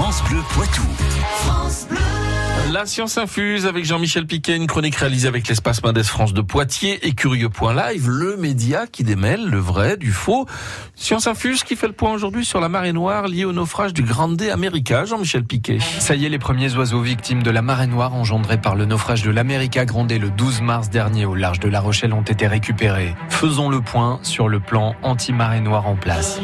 France Bleu Poitou. La science infuse avec Jean-Michel Piquet, une chronique réalisée avec l'espace Mendes France de Poitiers et Curieux.live, le média qui démêle le vrai du faux. Science infuse qui fait le point aujourd'hui sur la marée noire liée au naufrage du Grande America. Jean-Michel Piquet. Ça y est, les premiers oiseaux victimes de la marée noire engendrée par le naufrage de l'America Grande le 12 mars dernier au large de La Rochelle ont été récupérés. Faisons le point sur le plan anti-marée noire en place.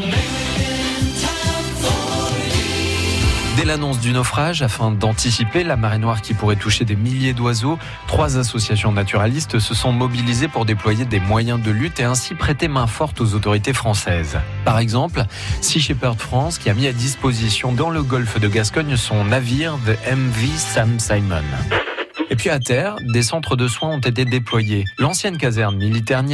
Dès l'annonce du naufrage, afin d'anticiper la marée noire qui pourrait toucher des milliers d'oiseaux, trois associations naturalistes se sont mobilisées pour déployer des moyens de lutte et ainsi prêter main forte aux autorités françaises. Par exemple, Sea Shepherd France qui a mis à disposition dans le golfe de Gascogne son navire The MV Sam Simon. Et puis à terre, des centres de soins ont été déployés. L'ancienne caserne militaire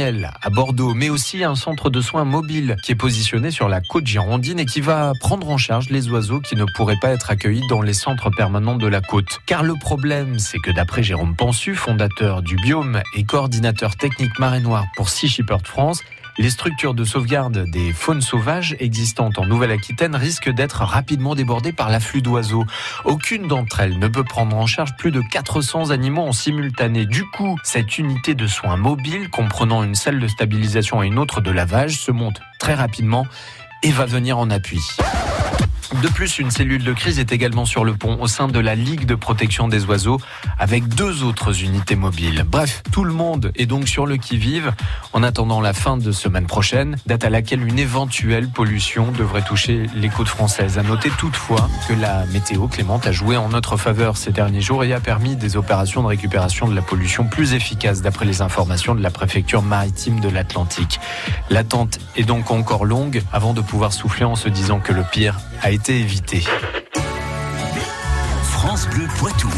à Bordeaux, mais aussi un centre de soins mobile qui est positionné sur la côte girondine et qui va prendre en charge les oiseaux qui ne pourraient pas être accueillis dans les centres permanents de la côte. Car le problème, c'est que d'après Jérôme Pensu, fondateur du Biome et coordinateur technique marée noire pour Sea Shepherd France, les structures de sauvegarde des faunes sauvages existantes en Nouvelle-Aquitaine risquent d'être rapidement débordées par l'afflux d'oiseaux. Aucune d'entre elles ne peut prendre en charge plus de 400 animaux en simultané. Du coup, cette unité de soins mobile, comprenant une salle de stabilisation et une autre de lavage, se monte très rapidement et va venir en appui. De plus, une cellule de crise est également sur le pont au sein de la Ligue de protection des oiseaux avec deux autres unités mobiles. Bref, tout le monde est donc sur le qui-vive en attendant la fin de semaine prochaine, date à laquelle une éventuelle pollution devrait toucher les côtes françaises. À noter toutefois que la météo clémente a joué en notre faveur ces derniers jours et a permis des opérations de récupération de la pollution plus efficaces d'après les informations de la préfecture maritime de l'Atlantique. L'attente est donc encore longue avant de pouvoir souffler en se disant que le pire a été France Bleu Poitou.